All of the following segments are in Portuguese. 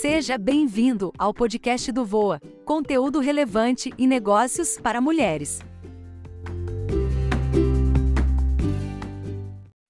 Seja bem-vindo ao podcast do Voa, conteúdo relevante e negócios para mulheres.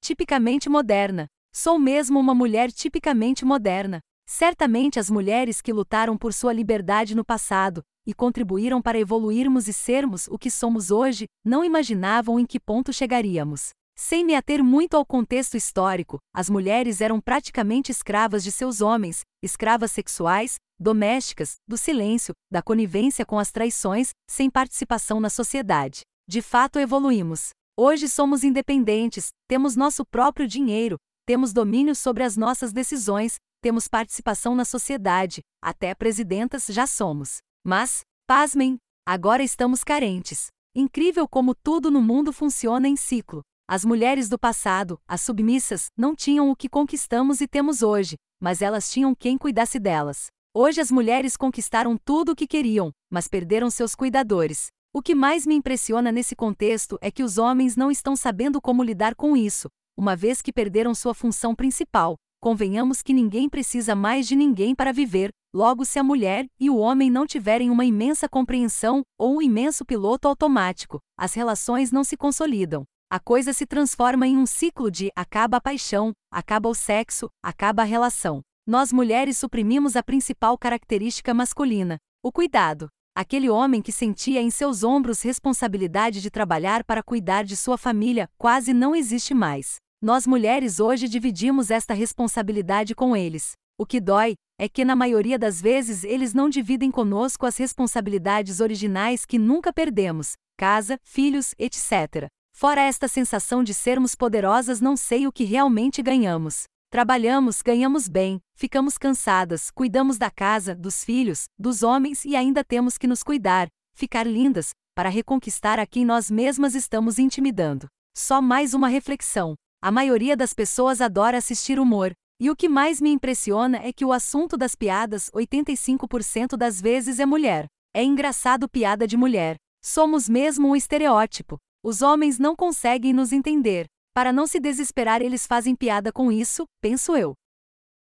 Tipicamente moderna. Sou mesmo uma mulher tipicamente moderna. Certamente as mulheres que lutaram por sua liberdade no passado e contribuíram para evoluirmos e sermos o que somos hoje, não imaginavam em que ponto chegaríamos. Sem me ater muito ao contexto histórico, as mulheres eram praticamente escravas de seus homens, escravas sexuais, domésticas, do silêncio, da conivência com as traições, sem participação na sociedade. De fato, evoluímos. Hoje somos independentes, temos nosso próprio dinheiro, temos domínio sobre as nossas decisões, temos participação na sociedade, até presidentas já somos. Mas, pasmem, agora estamos carentes. Incrível como tudo no mundo funciona em ciclo. As mulheres do passado, as submissas, não tinham o que conquistamos e temos hoje, mas elas tinham quem cuidasse delas. Hoje as mulheres conquistaram tudo o que queriam, mas perderam seus cuidadores. O que mais me impressiona nesse contexto é que os homens não estão sabendo como lidar com isso, uma vez que perderam sua função principal. Convenhamos que ninguém precisa mais de ninguém para viver, logo, se a mulher e o homem não tiverem uma imensa compreensão ou um imenso piloto automático, as relações não se consolidam a coisa se transforma em um ciclo de acaba a paixão, acaba o sexo, acaba a relação. Nós mulheres suprimimos a principal característica masculina, o cuidado. Aquele homem que sentia em seus ombros responsabilidade de trabalhar para cuidar de sua família quase não existe mais. Nós mulheres hoje dividimos esta responsabilidade com eles. O que dói é que, na maioria das vezes, eles não dividem conosco as responsabilidades originais que nunca perdemos casa, filhos, etc. Fora esta sensação de sermos poderosas, não sei o que realmente ganhamos. Trabalhamos, ganhamos bem, ficamos cansadas, cuidamos da casa, dos filhos, dos homens e ainda temos que nos cuidar, ficar lindas, para reconquistar a quem nós mesmas estamos intimidando. Só mais uma reflexão. A maioria das pessoas adora assistir humor, e o que mais me impressiona é que o assunto das piadas 85% das vezes é mulher. É engraçado piada de mulher. Somos mesmo um estereótipo. Os homens não conseguem nos entender. Para não se desesperar, eles fazem piada com isso, penso eu.